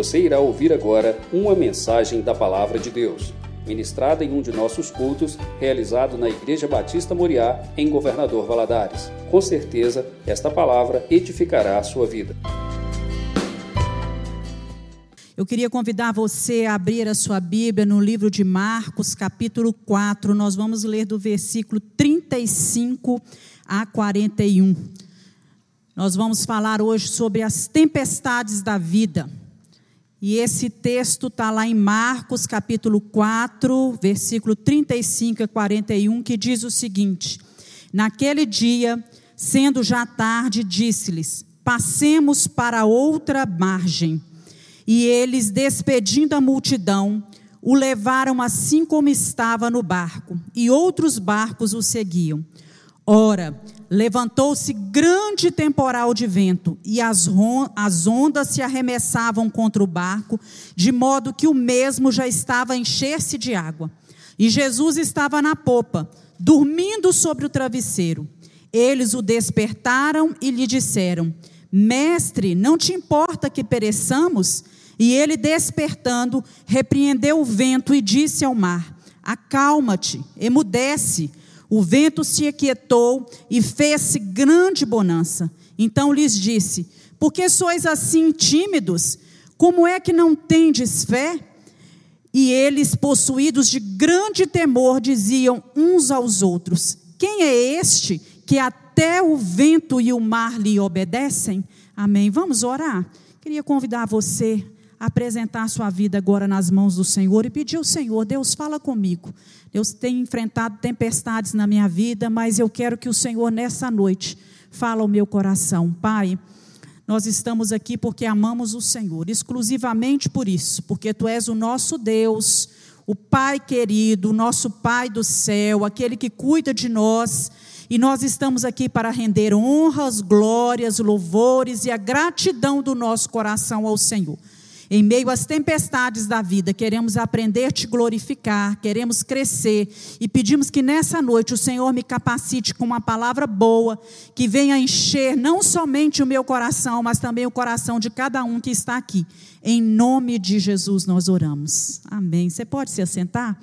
Você irá ouvir agora uma mensagem da Palavra de Deus, ministrada em um de nossos cultos, realizado na Igreja Batista Moriá, em Governador Valadares. Com certeza, esta palavra edificará a sua vida. Eu queria convidar você a abrir a sua Bíblia no livro de Marcos, capítulo 4. Nós vamos ler do versículo 35 a 41. Nós vamos falar hoje sobre as tempestades da vida. E esse texto está lá em Marcos, capítulo 4, versículo 35 a 41, que diz o seguinte: Naquele dia, sendo já tarde, disse-lhes: Passemos para outra margem. E eles, despedindo a multidão, o levaram assim como estava no barco, e outros barcos o seguiam. Ora, levantou-se grande temporal de vento, e as, as ondas se arremessavam contra o barco, de modo que o mesmo já estava a encher-se de água. E Jesus estava na popa, dormindo sobre o travesseiro. Eles o despertaram e lhe disseram: Mestre, não te importa que pereçamos? E ele, despertando, repreendeu o vento e disse ao mar: Acalma-te, emudece. O vento se aquietou e fez-se grande bonança. Então lhes disse: Por que sois assim tímidos? Como é que não tendes fé? E eles, possuídos de grande temor, diziam uns aos outros: Quem é este que até o vento e o mar lhe obedecem? Amém. Vamos orar. Queria convidar você apresentar a sua vida agora nas mãos do Senhor e pedir ao Senhor: Deus, fala comigo. Deus tem enfrentado tempestades na minha vida, mas eu quero que o Senhor, nessa noite, fale ao meu coração. Pai, nós estamos aqui porque amamos o Senhor, exclusivamente por isso, porque Tu és o nosso Deus, o Pai querido, o nosso Pai do céu, aquele que cuida de nós. E nós estamos aqui para render honras, glórias, louvores e a gratidão do nosso coração ao Senhor. Em meio às tempestades da vida, queremos aprender a te glorificar, queremos crescer e pedimos que nessa noite o Senhor me capacite com uma palavra boa, que venha encher não somente o meu coração, mas também o coração de cada um que está aqui. Em nome de Jesus nós oramos. Amém. Você pode se assentar?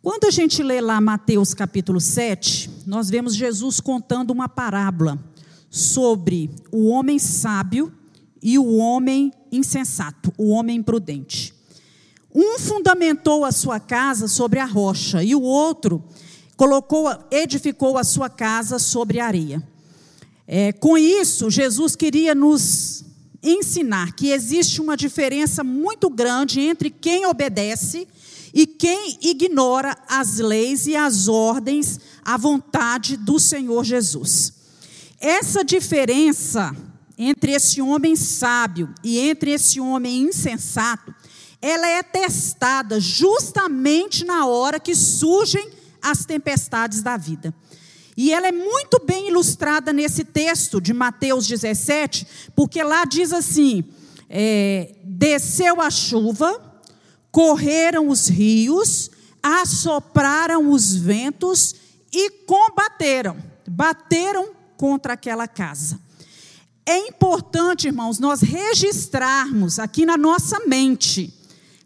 Quando a gente lê lá Mateus capítulo 7, nós vemos Jesus contando uma parábola sobre o homem sábio e o homem insensato, o homem imprudente. Um fundamentou a sua casa sobre a rocha e o outro colocou, edificou a sua casa sobre a areia. É, com isso, Jesus queria nos ensinar que existe uma diferença muito grande entre quem obedece e quem ignora as leis e as ordens, a vontade do Senhor Jesus. Essa diferença entre esse homem sábio e entre esse homem insensato, ela é testada justamente na hora que surgem as tempestades da vida. E ela é muito bem ilustrada nesse texto de Mateus 17, porque lá diz assim: é, desceu a chuva, correram os rios, assopraram os ventos e combateram, bateram contra aquela casa. É importante, irmãos, nós registrarmos aqui na nossa mente,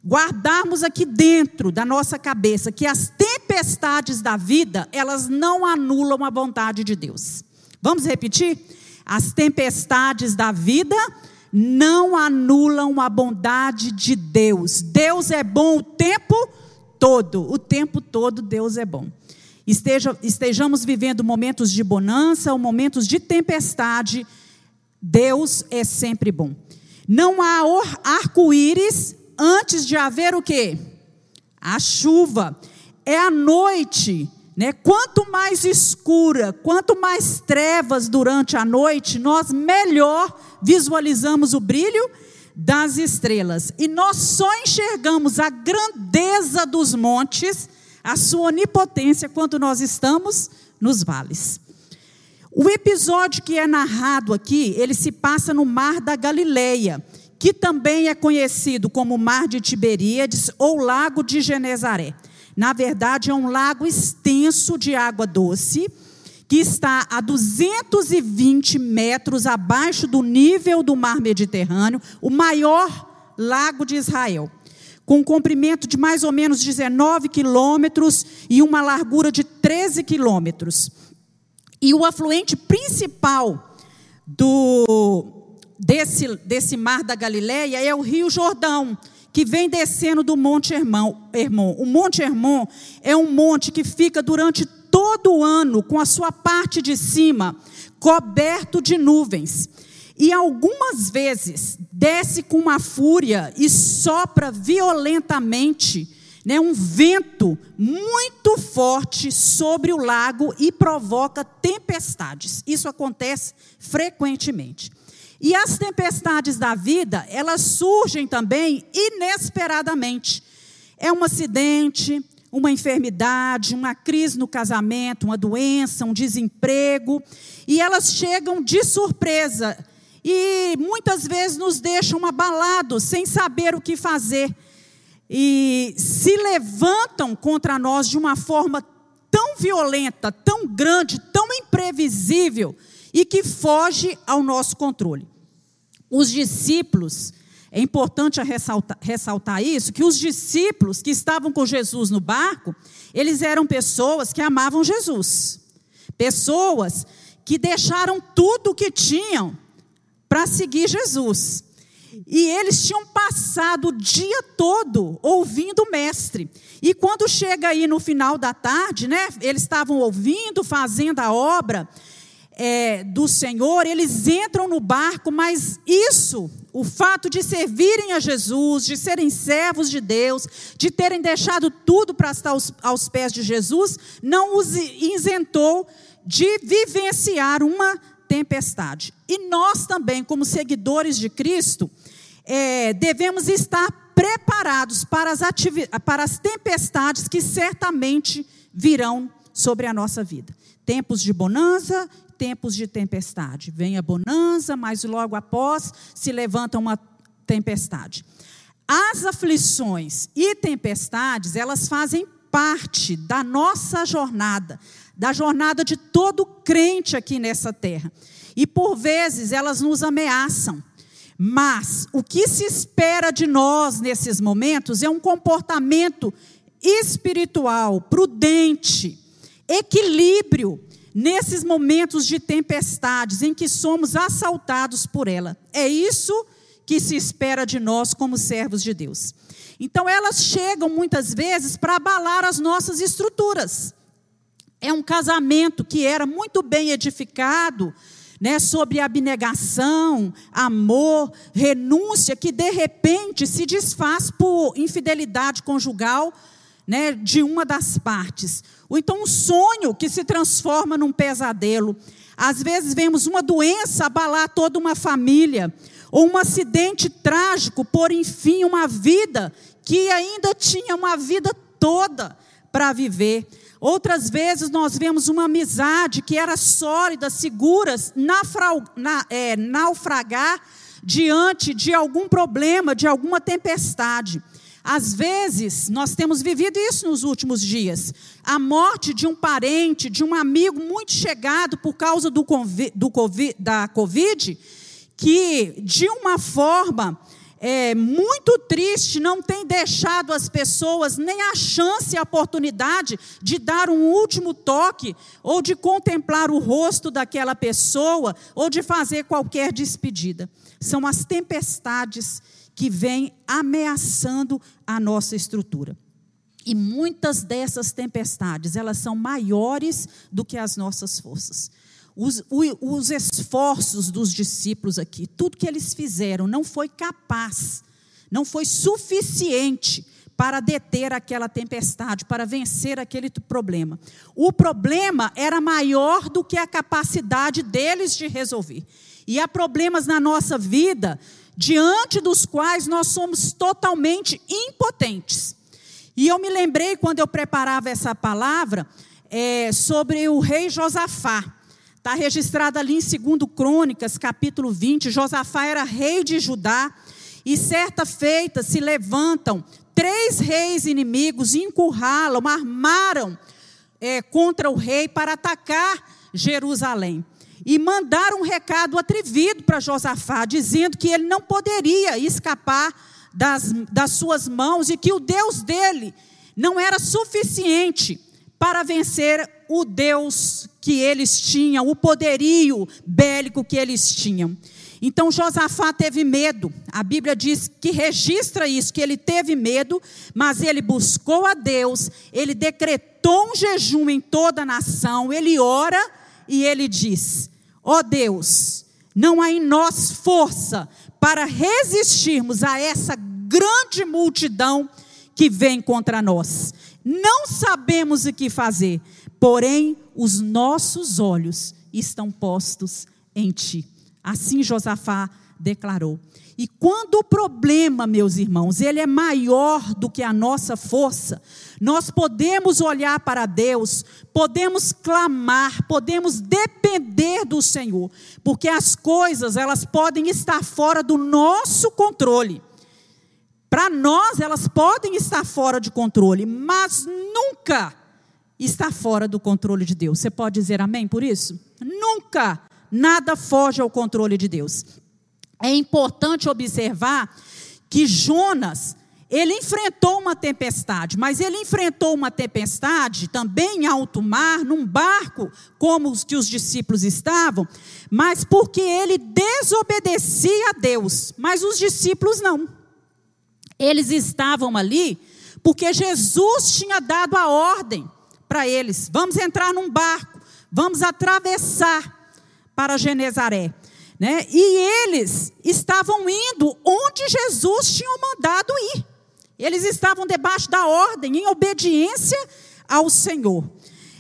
guardarmos aqui dentro da nossa cabeça que as tempestades da vida, elas não anulam a vontade de Deus. Vamos repetir? As tempestades da vida não anulam a bondade de Deus. Deus é bom o tempo todo, o tempo todo Deus é bom. Esteja, estejamos vivendo momentos de bonança ou momentos de tempestade, Deus é sempre bom. Não há arco-íris antes de haver o quê? A chuva. É a noite, né? Quanto mais escura, quanto mais trevas durante a noite, nós melhor visualizamos o brilho das estrelas. E nós só enxergamos a grandeza dos montes, a sua onipotência quando nós estamos nos vales. O episódio que é narrado aqui, ele se passa no Mar da Galileia, que também é conhecido como Mar de Tiberíades ou Lago de Genezaré. Na verdade, é um lago extenso de água doce, que está a 220 metros abaixo do nível do mar Mediterrâneo, o maior lago de Israel, com um comprimento de mais ou menos 19 quilômetros e uma largura de 13 quilômetros. E o afluente principal do, desse, desse mar da Galileia é o Rio Jordão, que vem descendo do Monte Hermon. O Monte Hermon é um monte que fica durante todo o ano com a sua parte de cima coberto de nuvens. E algumas vezes desce com uma fúria e sopra violentamente, né, um vento muito forte sobre o lago e provoca tempestades. Isso acontece frequentemente. E as tempestades da vida, elas surgem também inesperadamente. É um acidente, uma enfermidade, uma crise no casamento, uma doença, um desemprego, e elas chegam de surpresa e muitas vezes nos deixam abalados, sem saber o que fazer, e se levantam contra nós de uma forma tão violenta, tão grande, tão imprevisível e que foge ao nosso controle. Os discípulos é importante ressaltar, ressaltar, isso, que os discípulos que estavam com Jesus no barco, eles eram pessoas que amavam Jesus. Pessoas que deixaram tudo o que tinham para seguir Jesus. E eles tinham passado o dia todo ouvindo o mestre. E quando chega aí no final da tarde, né, eles estavam ouvindo, fazendo a obra, é, do Senhor, eles entram no barco, mas isso, o fato de servirem a Jesus, de serem servos de Deus, de terem deixado tudo para estar aos, aos pés de Jesus, não os isentou de vivenciar uma tempestade. E nós também, como seguidores de Cristo, é, devemos estar preparados para as, para as tempestades que certamente virão sobre a nossa vida. Tempos de bonança tempos de tempestade. Vem a bonança, mas logo após se levanta uma tempestade. As aflições e tempestades, elas fazem parte da nossa jornada, da jornada de todo crente aqui nessa terra. E por vezes elas nos ameaçam. Mas o que se espera de nós nesses momentos é um comportamento espiritual, prudente, equilíbrio nesses momentos de tempestades em que somos assaltados por ela. É isso que se espera de nós como servos de Deus. Então elas chegam muitas vezes para abalar as nossas estruturas. É um casamento que era muito bem edificado, né, sobre abnegação, amor, renúncia, que de repente se desfaz por infidelidade conjugal, né, de uma das partes. Ou então um sonho que se transforma num pesadelo. Às vezes vemos uma doença abalar toda uma família, ou um acidente trágico por enfim uma vida que ainda tinha uma vida toda para viver. Outras vezes nós vemos uma amizade que era sólida, segura, na, é, naufragar diante de algum problema, de alguma tempestade. Às vezes, nós temos vivido isso nos últimos dias. A morte de um parente, de um amigo muito chegado por causa do, do COVID, da Covid, que, de uma forma é, muito triste, não tem deixado as pessoas nem a chance e a oportunidade de dar um último toque, ou de contemplar o rosto daquela pessoa, ou de fazer qualquer despedida. São as tempestades que vem ameaçando a nossa estrutura. E muitas dessas tempestades, elas são maiores do que as nossas forças. Os, os esforços dos discípulos aqui, tudo que eles fizeram, não foi capaz, não foi suficiente para deter aquela tempestade, para vencer aquele problema. O problema era maior do que a capacidade deles de resolver. E há problemas na nossa vida diante dos quais nós somos totalmente impotentes. E eu me lembrei, quando eu preparava essa palavra, é, sobre o rei Josafá. Está registrado ali em 2 Crônicas, capítulo 20. Josafá era rei de Judá, e certa feita se levantam três reis inimigos, encurralam, armaram é, contra o rei para atacar Jerusalém. E mandaram um recado atrevido para Josafá, dizendo que ele não poderia escapar das, das suas mãos e que o Deus dele não era suficiente para vencer o Deus que eles tinham, o poderio bélico que eles tinham. Então Josafá teve medo. A Bíblia diz que registra isso, que ele teve medo, mas ele buscou a Deus, ele decretou um jejum em toda a nação, ele ora e ele diz: Ó oh Deus, não há em nós força para resistirmos a essa grande multidão que vem contra nós. Não sabemos o que fazer, porém os nossos olhos estão postos em ti. Assim Josafá declarou. E quando o problema, meus irmãos, ele é maior do que a nossa força, nós podemos olhar para Deus, podemos clamar, podemos depender do Senhor, porque as coisas, elas podem estar fora do nosso controle. Para nós, elas podem estar fora de controle, mas nunca está fora do controle de Deus. Você pode dizer amém por isso? Nunca nada foge ao controle de Deus. É importante observar que Jonas, ele enfrentou uma tempestade, mas ele enfrentou uma tempestade também em alto mar, num barco, como os que os discípulos estavam, mas porque ele desobedecia a Deus, mas os discípulos não. Eles estavam ali porque Jesus tinha dado a ordem para eles: vamos entrar num barco, vamos atravessar para Genezaré. Né? E eles estavam indo onde Jesus tinha mandado ir. Eles estavam debaixo da ordem, em obediência ao Senhor.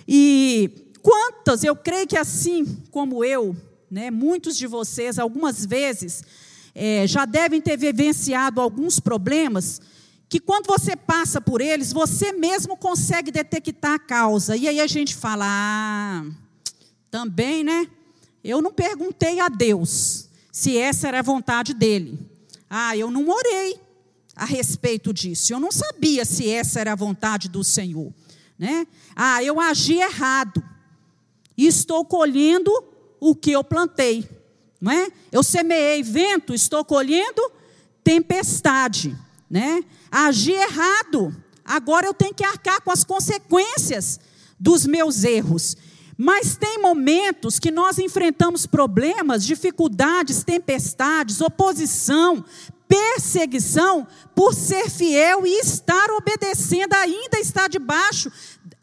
E quantas, eu creio que assim como eu, né, muitos de vocês, algumas vezes, é, já devem ter vivenciado alguns problemas que quando você passa por eles, você mesmo consegue detectar a causa. E aí a gente fala, ah, também, né? Eu não perguntei a Deus se essa era a vontade dele. Ah, eu não orei a respeito disso. Eu não sabia se essa era a vontade do Senhor, né? Ah, eu agi errado. E estou colhendo o que eu plantei não é? Eu semeei vento, estou colhendo tempestade, né? Agi errado, agora eu tenho que arcar com as consequências dos meus erros. Mas tem momentos que nós enfrentamos problemas, dificuldades, tempestades, oposição, perseguição, por ser fiel e estar obedecendo, ainda está debaixo,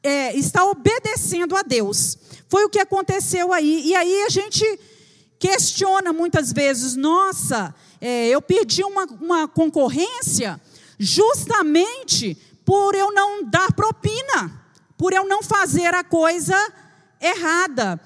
é, está obedecendo a Deus. Foi o que aconteceu aí. E aí a gente questiona muitas vezes: nossa, é, eu perdi uma, uma concorrência justamente por eu não dar propina, por eu não fazer a coisa errada.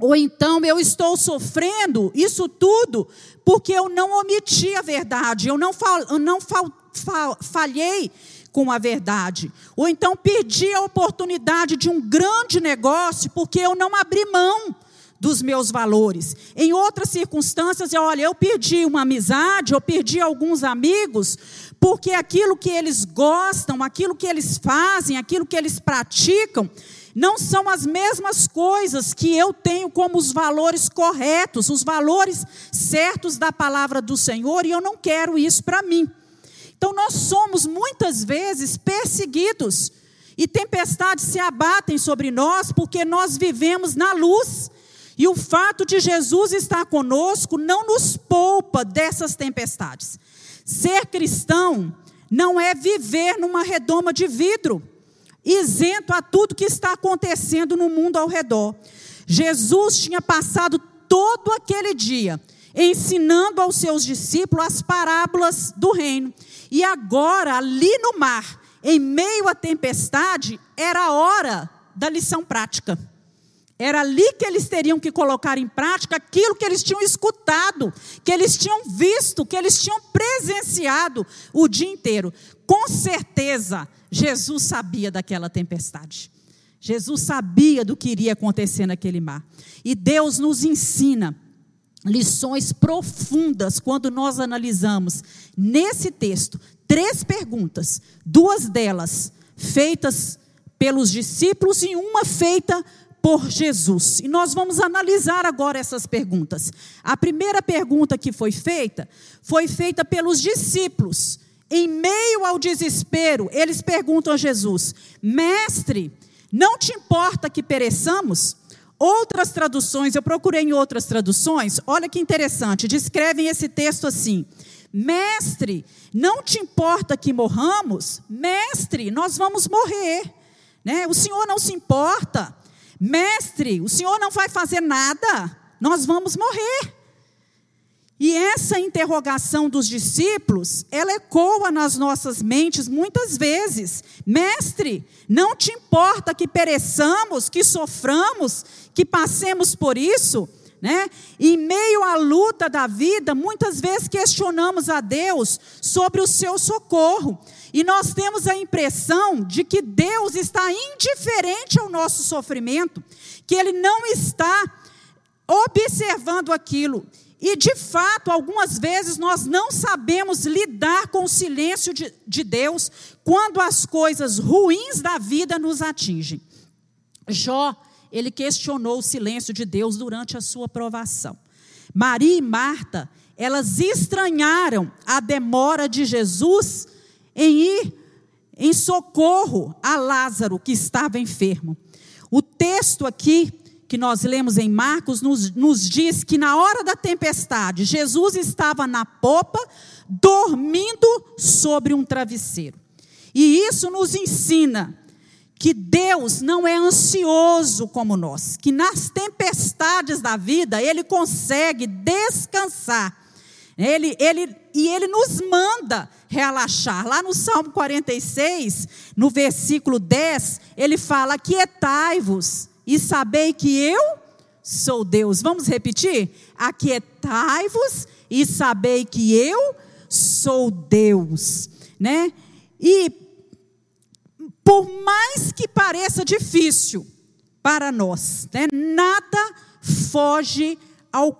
Ou então eu estou sofrendo isso tudo porque eu não omiti a verdade, eu não, fal, eu não fal, fal, falhei com a verdade. Ou então perdi a oportunidade de um grande negócio porque eu não abri mão dos meus valores. Em outras circunstâncias, olha, eu perdi uma amizade, eu perdi alguns amigos, porque aquilo que eles gostam, aquilo que eles fazem, aquilo que eles praticam, não são as mesmas coisas que eu tenho como os valores corretos, os valores certos da palavra do Senhor, e eu não quero isso para mim. Então, nós somos muitas vezes perseguidos, e tempestades se abatem sobre nós, porque nós vivemos na luz, e o fato de Jesus estar conosco não nos poupa dessas tempestades. Ser cristão não é viver numa redoma de vidro, isento a tudo que está acontecendo no mundo ao redor. Jesus tinha passado todo aquele dia ensinando aos seus discípulos as parábolas do reino. E agora, ali no mar, em meio à tempestade, era a hora da lição prática. Era ali que eles teriam que colocar em prática aquilo que eles tinham escutado, que eles tinham visto, que eles tinham presenciado o dia inteiro. Com certeza, Jesus sabia daquela tempestade. Jesus sabia do que iria acontecer naquele mar. E Deus nos ensina lições profundas quando nós analisamos nesse texto três perguntas, duas delas feitas pelos discípulos e uma feita por Jesus. E nós vamos analisar agora essas perguntas. A primeira pergunta que foi feita foi feita pelos discípulos. Em meio ao desespero, eles perguntam a Jesus: Mestre, não te importa que pereçamos? Outras traduções, eu procurei em outras traduções, olha que interessante, descrevem esse texto assim: Mestre, não te importa que morramos? Mestre, nós vamos morrer. Né? O Senhor não se importa. Mestre, o Senhor não vai fazer nada. Nós vamos morrer. E essa interrogação dos discípulos, ela ecoa nas nossas mentes muitas vezes. Mestre, não te importa que pereçamos, que soframos, que passemos por isso? Né? Em meio à luta da vida, muitas vezes questionamos a Deus sobre o seu socorro. E nós temos a impressão de que Deus está indiferente ao nosso sofrimento, que Ele não está observando aquilo. E, de fato, algumas vezes nós não sabemos lidar com o silêncio de, de Deus quando as coisas ruins da vida nos atingem. Jó ele questionou o silêncio de Deus durante a sua provação. Maria e Marta, elas estranharam a demora de Jesus em ir em socorro a Lázaro, que estava enfermo. O texto aqui, que nós lemos em Marcos, nos, nos diz que na hora da tempestade, Jesus estava na popa, dormindo sobre um travesseiro. E isso nos ensina que Deus não é ansioso como nós, que nas tempestades da vida ele consegue descansar. Ele, ele, e ele nos manda relaxar. Lá no Salmo 46, no versículo 10, ele fala: Aquietai-vos e sabei que eu sou Deus. Vamos repetir? Aquietai-vos e sabei que eu sou Deus. Né? E por mais que pareça difícil para nós, né, nada foge ao,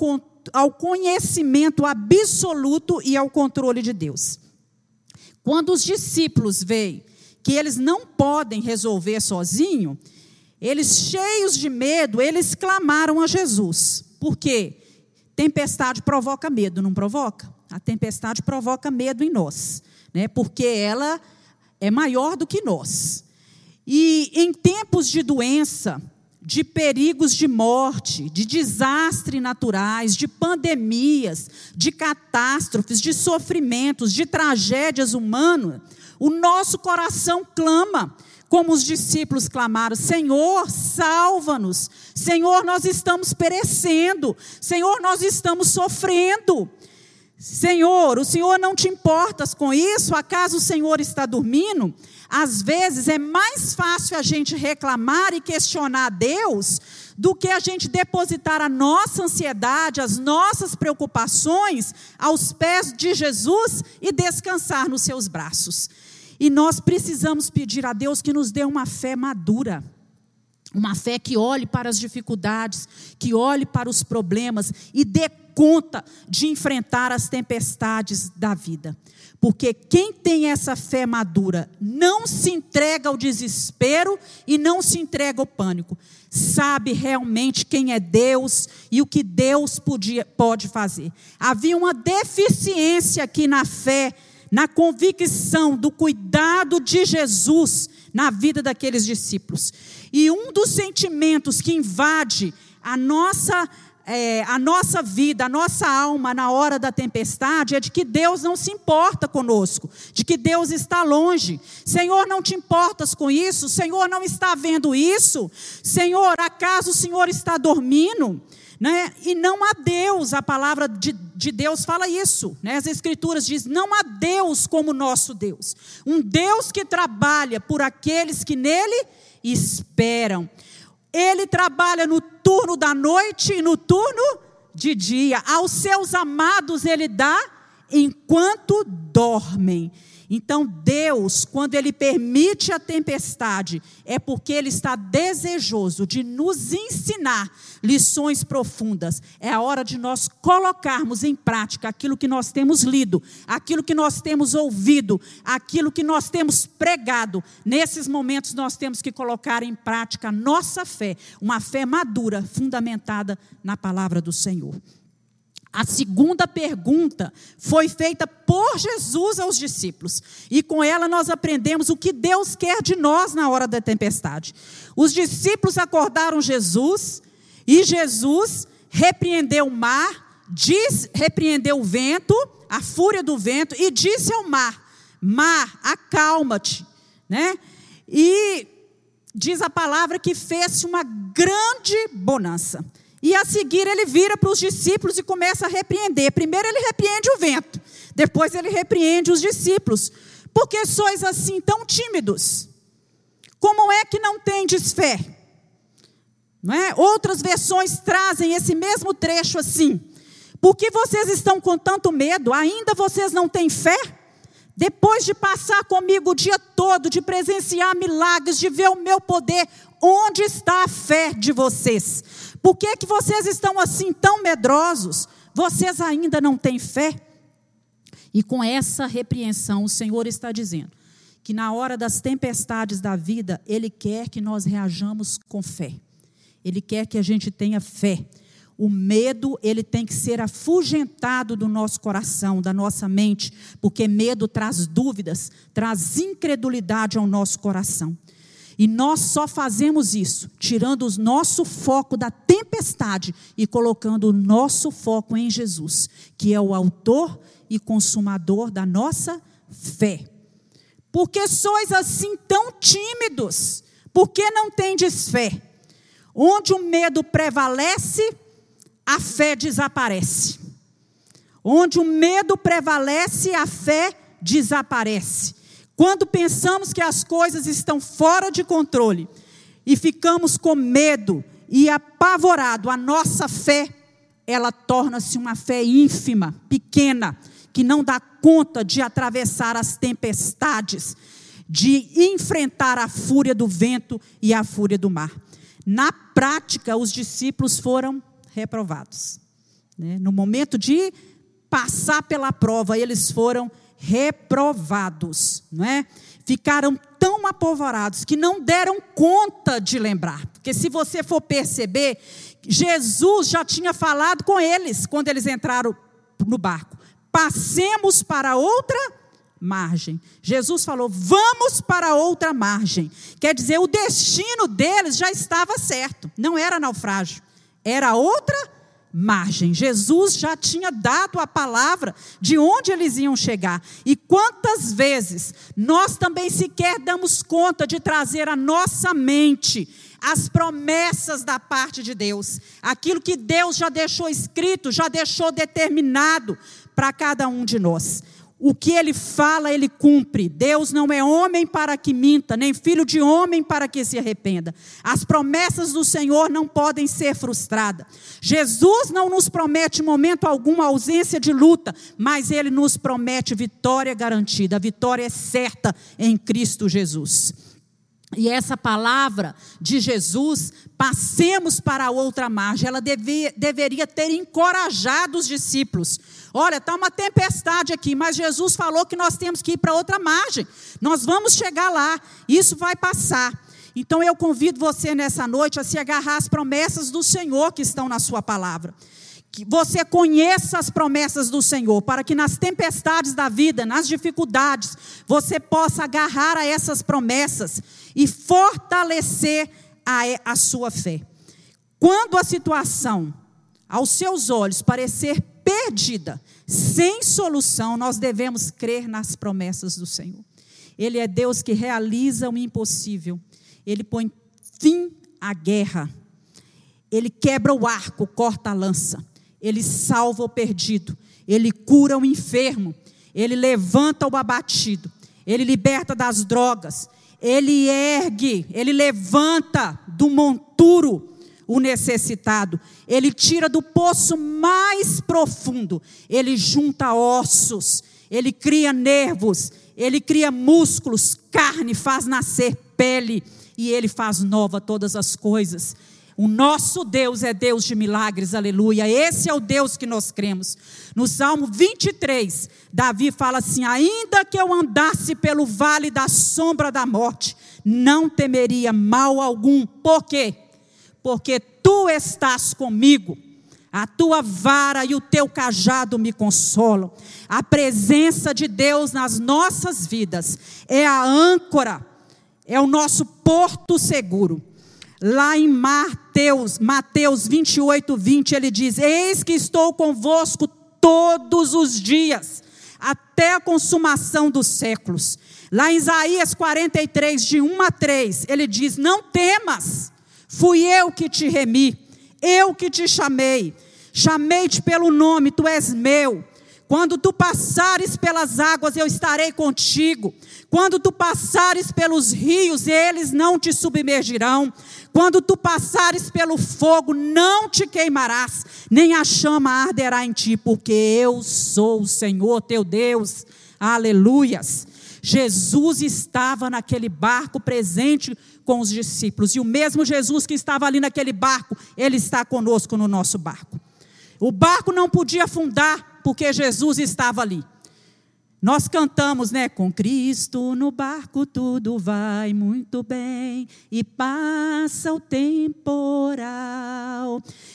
ao conhecimento absoluto e ao controle de Deus. Quando os discípulos veem que eles não podem resolver sozinho, eles cheios de medo, eles clamaram a Jesus. Por quê? Tempestade provoca medo, não provoca? A tempestade provoca medo em nós, né? Porque ela é maior do que nós. E em tempos de doença, de perigos de morte, de desastres naturais, de pandemias, de catástrofes, de sofrimentos, de tragédias humanas, o nosso coração clama, como os discípulos clamaram: Senhor, salva-nos. Senhor, nós estamos perecendo. Senhor, nós estamos sofrendo. Senhor, o Senhor não te importas com isso? Acaso o Senhor está dormindo? Às vezes é mais fácil a gente reclamar e questionar Deus do que a gente depositar a nossa ansiedade, as nossas preocupações aos pés de Jesus e descansar nos seus braços. E nós precisamos pedir a Deus que nos dê uma fé madura. Uma fé que olhe para as dificuldades, que olhe para os problemas e dê conta de enfrentar as tempestades da vida. Porque quem tem essa fé madura não se entrega ao desespero e não se entrega ao pânico. Sabe realmente quem é Deus e o que Deus podia, pode fazer. Havia uma deficiência aqui na fé, na convicção do cuidado de Jesus na vida daqueles discípulos. E um dos sentimentos que invade a nossa é, a nossa vida, a nossa alma na hora da tempestade é de que Deus não se importa conosco, de que Deus está longe. Senhor, não te importas com isso? Senhor, não está vendo isso? Senhor, acaso o Senhor está dormindo? Né? E não há Deus, a palavra de, de Deus fala isso. Né? As Escrituras dizem: não há Deus como nosso Deus. Um Deus que trabalha por aqueles que nele esperam. Ele trabalha no turno da noite e no turno de dia. Aos seus amados ele dá enquanto dormem. Então, Deus, quando Ele permite a tempestade, é porque Ele está desejoso de nos ensinar lições profundas. É a hora de nós colocarmos em prática aquilo que nós temos lido, aquilo que nós temos ouvido, aquilo que nós temos pregado. Nesses momentos, nós temos que colocar em prática a nossa fé, uma fé madura, fundamentada na palavra do Senhor. A segunda pergunta foi feita por Jesus aos discípulos. E com ela nós aprendemos o que Deus quer de nós na hora da tempestade. Os discípulos acordaram Jesus e Jesus repreendeu o mar, diz, repreendeu o vento, a fúria do vento e disse ao mar: Mar, acalma-te, né? E diz a palavra que fez uma grande bonança. E a seguir ele vira para os discípulos e começa a repreender. Primeiro ele repreende o vento, depois ele repreende os discípulos. Por que sois assim tão tímidos? Como é que não tendes fé? Não é? Outras versões trazem esse mesmo trecho assim. Por que vocês estão com tanto medo? Ainda vocês não têm fé? Depois de passar comigo o dia todo, de presenciar milagres, de ver o meu poder, onde está a fé de vocês? Por que, que vocês estão assim tão medrosos? Vocês ainda não têm fé? E com essa repreensão, o Senhor está dizendo que na hora das tempestades da vida, Ele quer que nós reajamos com fé. Ele quer que a gente tenha fé. O medo, ele tem que ser afugentado do nosso coração, da nossa mente, porque medo traz dúvidas, traz incredulidade ao nosso coração. E nós só fazemos isso tirando o nosso foco da tempestade e colocando o nosso foco em Jesus, que é o autor e consumador da nossa fé. Por que sois assim tão tímidos? Por que não tendes fé? Onde o medo prevalece, a fé desaparece. Onde o medo prevalece, a fé desaparece. Quando pensamos que as coisas estão fora de controle e ficamos com medo e apavorado, a nossa fé, ela torna-se uma fé ínfima, pequena, que não dá conta de atravessar as tempestades, de enfrentar a fúria do vento e a fúria do mar. Na prática, os discípulos foram reprovados. Né? No momento de passar pela prova, eles foram reprovados reprovados, não é? Ficaram tão apavorados que não deram conta de lembrar. Porque se você for perceber, Jesus já tinha falado com eles quando eles entraram no barco. Passemos para outra margem. Jesus falou: "Vamos para outra margem". Quer dizer, o destino deles já estava certo. Não era naufrágio, era outra margem. Jesus já tinha dado a palavra de onde eles iam chegar. E quantas vezes nós também sequer damos conta de trazer à nossa mente as promessas da parte de Deus, aquilo que Deus já deixou escrito, já deixou determinado para cada um de nós. O que ele fala, ele cumpre. Deus não é homem para que minta, nem filho de homem para que se arrependa. As promessas do Senhor não podem ser frustradas. Jesus não nos promete momento algum ausência de luta, mas ele nos promete vitória garantida. A vitória é certa em Cristo Jesus. E essa palavra de Jesus, passemos para a outra margem, ela devia, deveria ter encorajado os discípulos. Olha, está uma tempestade aqui, mas Jesus falou que nós temos que ir para outra margem. Nós vamos chegar lá, isso vai passar. Então eu convido você nessa noite a se agarrar às promessas do Senhor que estão na Sua palavra que você conheça as promessas do Senhor, para que nas tempestades da vida, nas dificuldades, você possa agarrar a essas promessas e fortalecer a, a sua fé. Quando a situação, aos seus olhos, parecer perdida, sem solução, nós devemos crer nas promessas do Senhor. Ele é Deus que realiza o impossível, ele põe fim à guerra, ele quebra o arco, corta a lança. Ele salva o perdido, ele cura o enfermo, ele levanta o abatido, ele liberta das drogas, ele ergue, ele levanta do monturo o necessitado, ele tira do poço mais profundo, ele junta ossos, ele cria nervos, ele cria músculos, carne, faz nascer pele. E ele faz nova todas as coisas. O nosso Deus é Deus de milagres, aleluia. Esse é o Deus que nós cremos. No Salmo 23, Davi fala assim: Ainda que eu andasse pelo vale da sombra da morte, não temeria mal algum. Por quê? Porque tu estás comigo. A tua vara e o teu cajado me consolam. A presença de Deus nas nossas vidas é a âncora, é o nosso porto seguro. Lá em Mateus, Mateus 28, 20, ele diz: Eis que estou convosco todos os dias, até a consumação dos séculos. Lá em Isaías 43, de 1 a 3, ele diz: Não temas, fui eu que te remi, eu que te chamei Chamei-te pelo nome, tu és meu. Quando tu passares pelas águas, eu estarei contigo. Quando tu passares pelos rios, eles não te submergirão. Quando tu passares pelo fogo, não te queimarás, nem a chama arderá em ti, porque eu sou o Senhor teu Deus. Aleluias. Jesus estava naquele barco presente com os discípulos, e o mesmo Jesus que estava ali naquele barco, ele está conosco no nosso barco. O barco não podia afundar porque Jesus estava ali. Nós cantamos, né? Com Cristo no barco tudo vai muito bem e passa o temporal.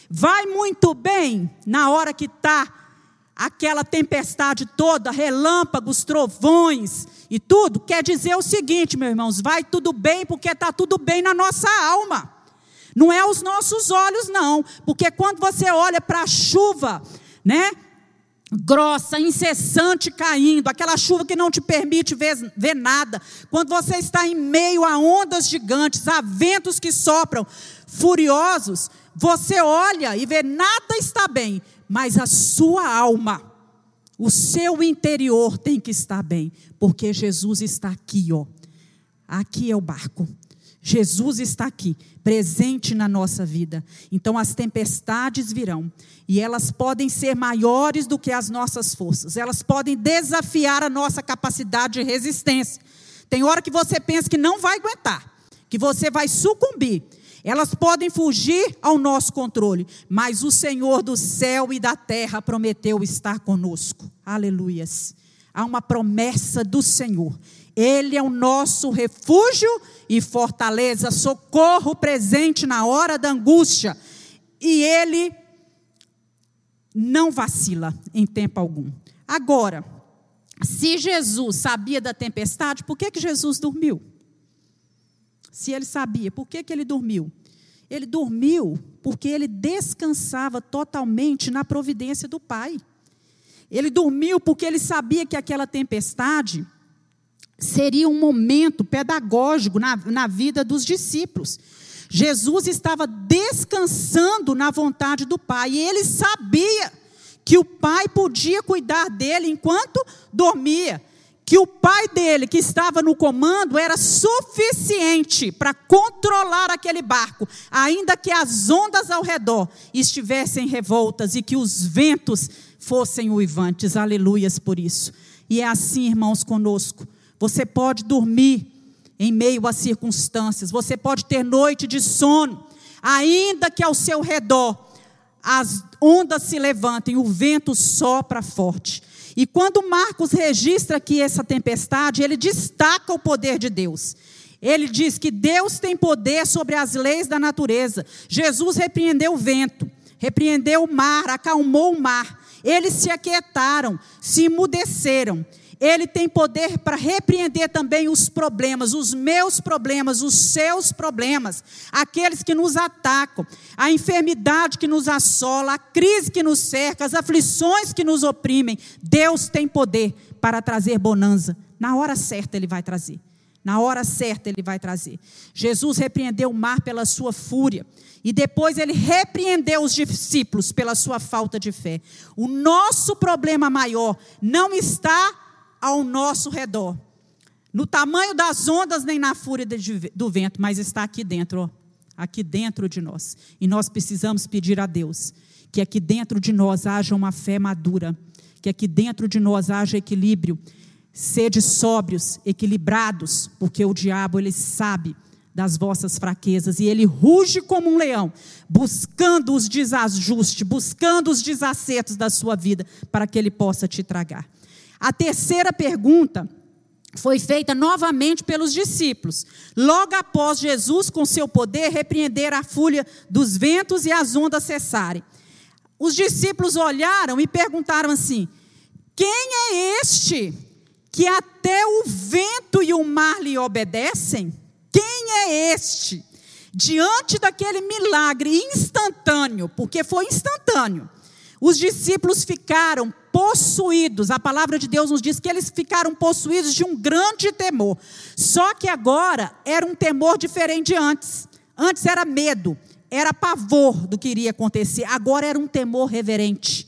Vai muito bem na hora que está aquela tempestade toda, relâmpagos, trovões e tudo. Quer dizer o seguinte, meus irmãos: vai tudo bem porque está tudo bem na nossa alma. Não é os nossos olhos, não. Porque quando você olha para a chuva, né? Grossa, incessante caindo, aquela chuva que não te permite ver, ver nada. Quando você está em meio a ondas gigantes, a ventos que sopram furiosos, você olha e vê nada está bem, mas a sua alma, o seu interior tem que estar bem, porque Jesus está aqui, ó. Aqui é o barco. Jesus está aqui, presente na nossa vida. Então as tempestades virão e elas podem ser maiores do que as nossas forças. Elas podem desafiar a nossa capacidade de resistência. Tem hora que você pensa que não vai aguentar, que você vai sucumbir. Elas podem fugir ao nosso controle, mas o Senhor do céu e da terra prometeu estar conosco. Aleluias. Há uma promessa do Senhor ele é o nosso refúgio e fortaleza, socorro presente na hora da angústia. E ele não vacila em tempo algum. Agora, se Jesus sabia da tempestade, por que, que Jesus dormiu? Se ele sabia, por que, que ele dormiu? Ele dormiu porque ele descansava totalmente na providência do Pai. Ele dormiu porque ele sabia que aquela tempestade seria um momento pedagógico na, na vida dos discípulos. Jesus estava descansando na vontade do Pai e ele sabia que o Pai podia cuidar dele enquanto dormia, que o Pai dele, que estava no comando, era suficiente para controlar aquele barco, ainda que as ondas ao redor estivessem revoltas e que os ventos fossem uivantes. Aleluias por isso. E é assim, irmãos, conosco. Você pode dormir em meio às circunstâncias, você pode ter noite de sono, ainda que ao seu redor as ondas se levantem, o vento sopra forte. E quando Marcos registra aqui essa tempestade, ele destaca o poder de Deus. Ele diz que Deus tem poder sobre as leis da natureza. Jesus repreendeu o vento, repreendeu o mar, acalmou o mar. Eles se aquietaram, se emudeceram. Ele tem poder para repreender também os problemas, os meus problemas, os seus problemas, aqueles que nos atacam, a enfermidade que nos assola, a crise que nos cerca, as aflições que nos oprimem. Deus tem poder para trazer bonança. Na hora certa ele vai trazer. Na hora certa ele vai trazer. Jesus repreendeu o mar pela sua fúria. E depois ele repreendeu os discípulos pela sua falta de fé. O nosso problema maior não está ao nosso redor. No tamanho das ondas, nem na fúria do vento, mas está aqui dentro, ó, aqui dentro de nós. E nós precisamos pedir a Deus que aqui dentro de nós haja uma fé madura, que aqui dentro de nós haja equilíbrio. Sede sóbrios, equilibrados, porque o diabo ele sabe das vossas fraquezas e ele ruge como um leão, buscando os desajustes, buscando os desacertos da sua vida para que ele possa te tragar. A terceira pergunta foi feita novamente pelos discípulos, logo após Jesus, com seu poder, repreender a fúria dos ventos e as ondas cessarem. Os discípulos olharam e perguntaram assim: Quem é este que até o vento e o mar lhe obedecem? Quem é este? Diante daquele milagre instantâneo, porque foi instantâneo, os discípulos ficaram possuídos. A palavra de Deus nos diz que eles ficaram possuídos de um grande temor. Só que agora era um temor diferente de antes. Antes era medo, era pavor do que iria acontecer. Agora era um temor reverente,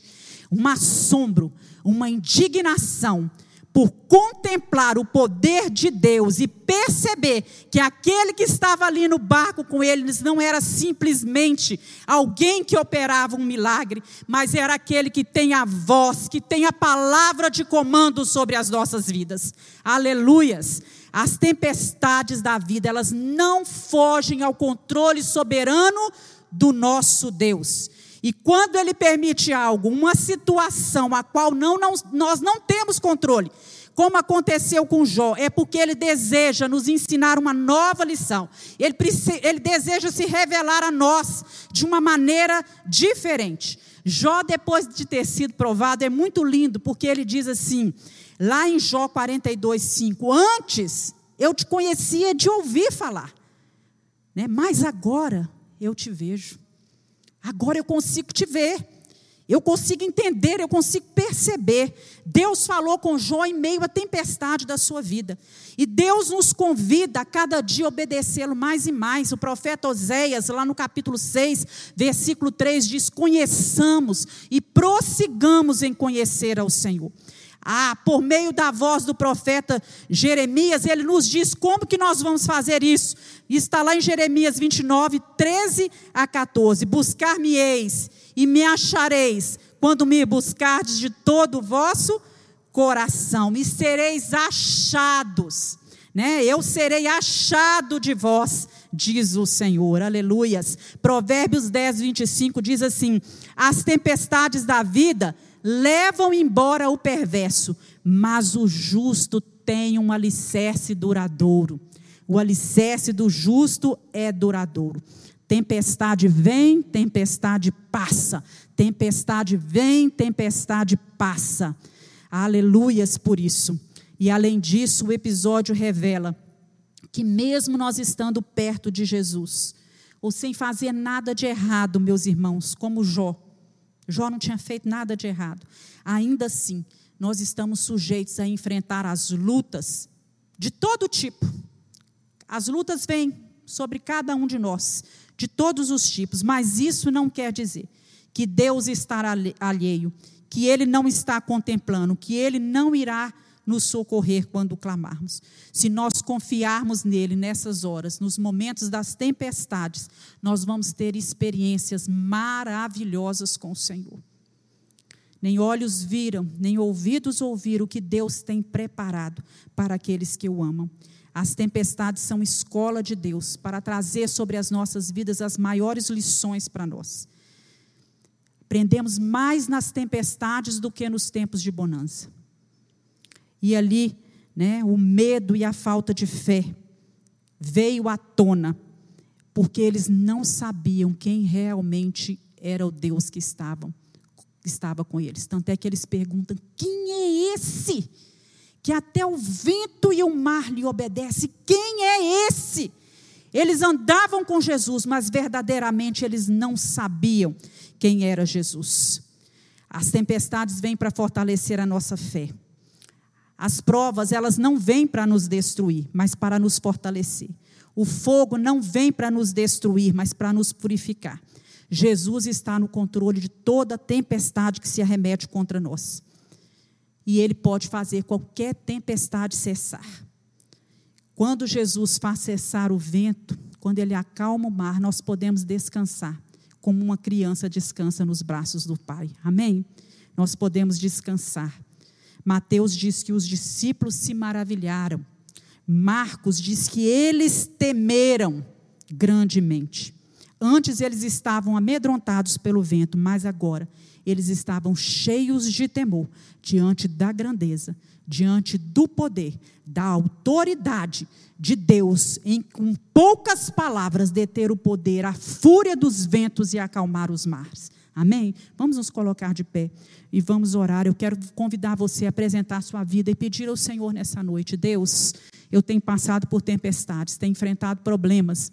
um assombro, uma indignação por contemplar o poder de Deus e perceber que aquele que estava ali no barco com eles não era simplesmente alguém que operava um milagre, mas era aquele que tem a voz, que tem a palavra de comando sobre as nossas vidas. Aleluias! As tempestades da vida, elas não fogem ao controle soberano do nosso Deus. E quando ele permite algo, uma situação a qual não, não, nós não temos controle, como aconteceu com Jó, é porque ele deseja nos ensinar uma nova lição. Ele, ele deseja se revelar a nós de uma maneira diferente. Jó, depois de ter sido provado, é muito lindo, porque ele diz assim, lá em Jó 42, 5: Antes eu te conhecia de ouvir falar, né? mas agora eu te vejo. Agora eu consigo te ver. Eu consigo entender, eu consigo perceber. Deus falou com Jó em meio à tempestade da sua vida. E Deus nos convida a cada dia obedecê-lo mais e mais. O profeta Oséias, lá no capítulo 6, versículo 3, diz: Conheçamos e prossigamos em conhecer ao Senhor. Ah, por meio da voz do profeta Jeremias, ele nos diz como que nós vamos fazer isso. Está lá em Jeremias 29, 13 a 14. Buscar-me-eis e me achareis quando me buscardes de todo o vosso coração, e sereis achados. Né? Eu serei achado de vós, diz o Senhor. Aleluias. Provérbios 10, 25 diz assim: As tempestades da vida levam embora o perverso, mas o justo tem um alicerce duradouro. O alicerce do justo é duradouro. Tempestade vem, tempestade passa. Tempestade vem, tempestade passa. Aleluias por isso. E além disso, o episódio revela que, mesmo nós estando perto de Jesus, ou sem fazer nada de errado, meus irmãos, como Jó, Jó não tinha feito nada de errado. Ainda assim, nós estamos sujeitos a enfrentar as lutas de todo tipo. As lutas vêm sobre cada um de nós, de todos os tipos, mas isso não quer dizer que Deus está alheio, que Ele não está contemplando, que Ele não irá nos socorrer quando clamarmos. Se nós confiarmos nele nessas horas, nos momentos das tempestades, nós vamos ter experiências maravilhosas com o Senhor. Nem olhos viram, nem ouvidos ouviram o que Deus tem preparado para aqueles que o amam. As tempestades são escola de Deus para trazer sobre as nossas vidas as maiores lições para nós. Aprendemos mais nas tempestades do que nos tempos de bonança. E ali, né, o medo e a falta de fé veio à tona, porque eles não sabiam quem realmente era o Deus que estavam, estava com eles. Tanto é que eles perguntam: quem é esse? Que até o vento e o mar lhe obedecem. Quem é esse? Eles andavam com Jesus, mas verdadeiramente eles não sabiam quem era Jesus. As tempestades vêm para fortalecer a nossa fé. As provas, elas não vêm para nos destruir, mas para nos fortalecer. O fogo não vem para nos destruir, mas para nos purificar. Jesus está no controle de toda tempestade que se arremete contra nós. E Ele pode fazer qualquer tempestade cessar. Quando Jesus faz cessar o vento, quando Ele acalma o mar, nós podemos descansar, como uma criança descansa nos braços do Pai. Amém? nós podemos descansar. Mateus diz que os discípulos se maravilharam. Marcos diz que eles temeram grandemente. Antes eles estavam amedrontados pelo vento, mas agora eles estavam cheios de temor diante da grandeza, diante do poder, da autoridade de Deus em com poucas palavras deter o poder, a fúria dos ventos e acalmar os mares. Amém? Vamos nos colocar de pé e vamos orar. Eu quero convidar você a apresentar sua vida e pedir ao Senhor nessa noite: Deus, eu tenho passado por tempestades, tenho enfrentado problemas.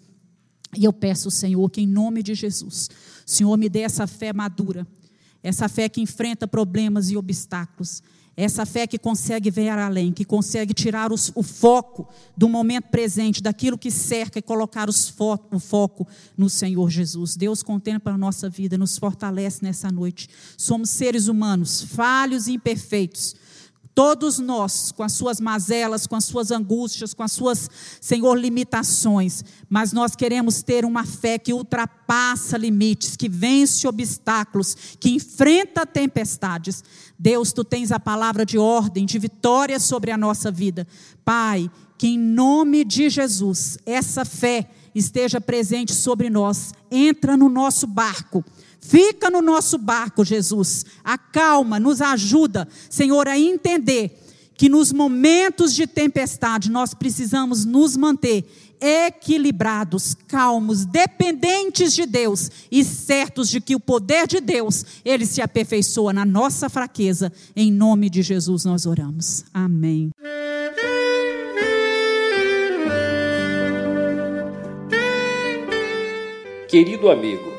E eu peço, Senhor, que em nome de Jesus, Senhor me dê essa fé madura, essa fé que enfrenta problemas e obstáculos, essa fé que consegue ver além, que consegue tirar os, o foco do momento presente, daquilo que cerca e colocar fo o foco no Senhor Jesus. Deus contempla a nossa vida, nos fortalece nessa noite. Somos seres humanos, falhos e imperfeitos Todos nós, com as suas mazelas, com as suas angústias, com as suas, Senhor, limitações, mas nós queremos ter uma fé que ultrapassa limites, que vence obstáculos, que enfrenta tempestades. Deus, tu tens a palavra de ordem, de vitória sobre a nossa vida. Pai, que em nome de Jesus, essa fé esteja presente sobre nós. Entra no nosso barco Fica no nosso barco, Jesus. Acalma, nos ajuda, Senhor, a entender que nos momentos de tempestade nós precisamos nos manter equilibrados, calmos, dependentes de Deus e certos de que o poder de Deus, ele se aperfeiçoa na nossa fraqueza. Em nome de Jesus nós oramos. Amém. Querido amigo,